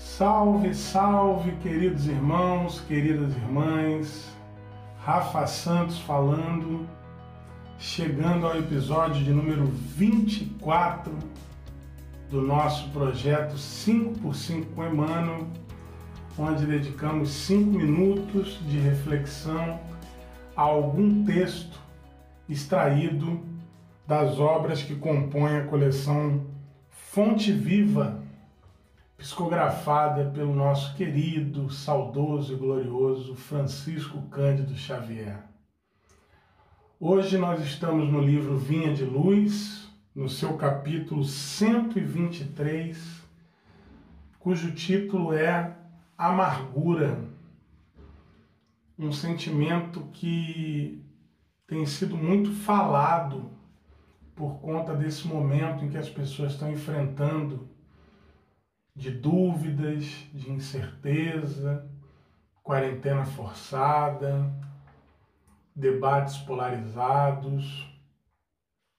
Salve, salve, queridos irmãos, queridas irmãs. Rafa Santos falando, chegando ao episódio de número 24 do nosso projeto 5x5 com Emmanuel, onde dedicamos 5 minutos de reflexão a algum texto extraído das obras que compõem a coleção Fonte Viva psicografada pelo nosso querido, saudoso e glorioso Francisco Cândido Xavier. Hoje nós estamos no livro Vinha de Luz, no seu capítulo 123, cujo título é Amargura, um sentimento que tem sido muito falado por conta desse momento em que as pessoas estão enfrentando de dúvidas, de incerteza, quarentena forçada, debates polarizados,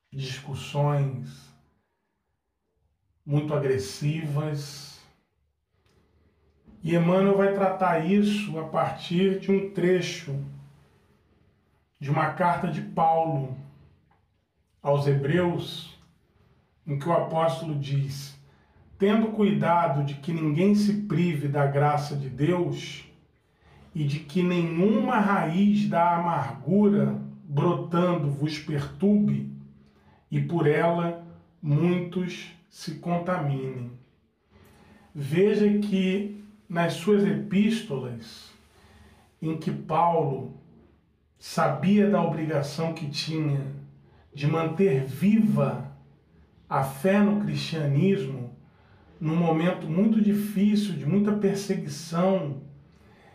discussões muito agressivas. E Emmanuel vai tratar isso a partir de um trecho de uma carta de Paulo aos Hebreus, em que o apóstolo diz: tendo cuidado de que ninguém se prive da graça de Deus e de que nenhuma raiz da amargura brotando vos perturbe e por ela muitos se contaminem. Veja que nas suas epístolas, em que Paulo sabia da obrigação que tinha de manter viva a fé no cristianismo, num momento muito difícil, de muita perseguição,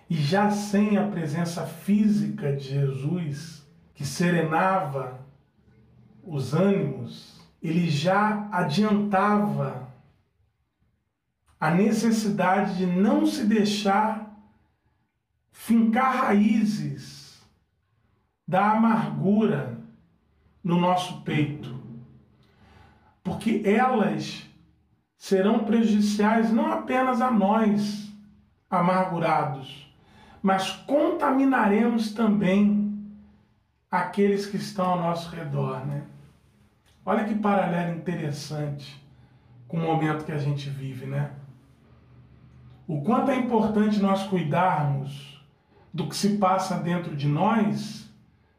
e já sem a presença física de Jesus, que serenava os ânimos, ele já adiantava a necessidade de não se deixar fincar raízes da amargura no nosso peito, porque elas serão prejudiciais não apenas a nós, amargurados, mas contaminaremos também aqueles que estão ao nosso redor, né? Olha que paralelo interessante com o momento que a gente vive, né? O quanto é importante nós cuidarmos do que se passa dentro de nós,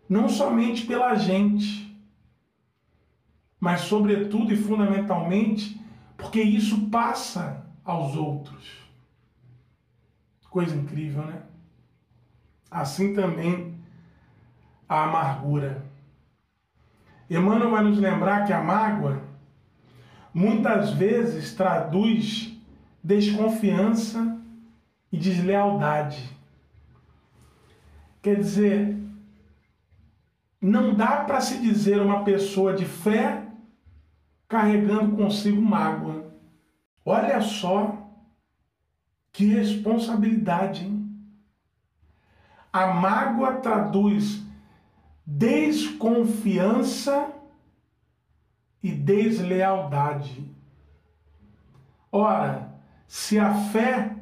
não somente pela gente, mas sobretudo e fundamentalmente porque isso passa aos outros. Coisa incrível, né? Assim também a amargura. Emmanuel vai nos lembrar que a mágoa muitas vezes traduz desconfiança e deslealdade. Quer dizer, não dá para se dizer uma pessoa de fé carregando consigo mágoa. Olha só que responsabilidade, hein? A mágoa traduz desconfiança e deslealdade. Ora, se a fé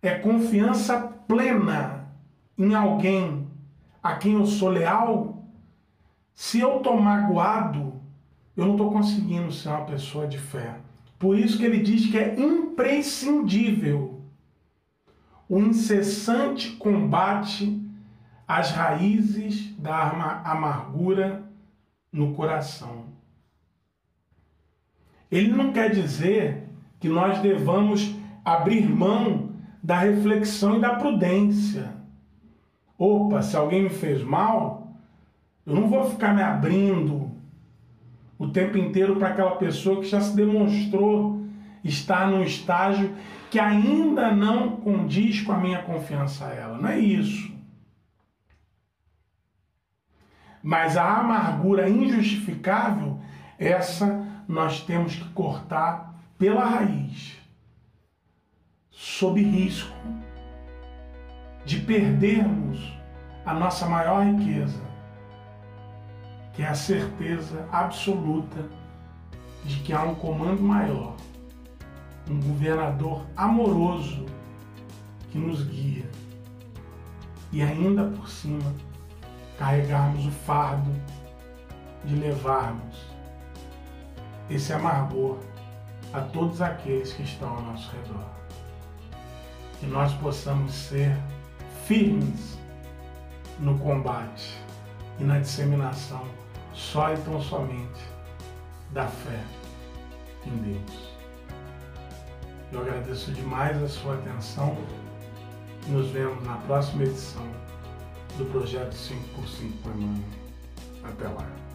é confiança plena em alguém a quem eu sou leal, se eu estou magoado, eu não estou conseguindo ser uma pessoa de fé. Por isso que ele diz que é imprescindível o incessante combate às raízes da amargura no coração. Ele não quer dizer que nós devamos abrir mão da reflexão e da prudência. Opa, se alguém me fez mal, eu não vou ficar me abrindo o tempo inteiro para aquela pessoa que já se demonstrou estar num estágio que ainda não condiz com a minha confiança a ela. Não é isso. Mas a amargura injustificável, essa nós temos que cortar pela raiz, sob risco de perdermos a nossa maior riqueza, que é a certeza absoluta de que há um comando maior um governador amoroso que nos guia e ainda por cima carregarmos o fardo de levarmos esse amargor a todos aqueles que estão ao nosso redor. Que nós possamos ser firmes no combate e na disseminação só e tão somente da fé em Deus. Eu agradeço demais a sua atenção nos vemos na próxima edição do projeto 5x5 com Emmanuel. Até lá.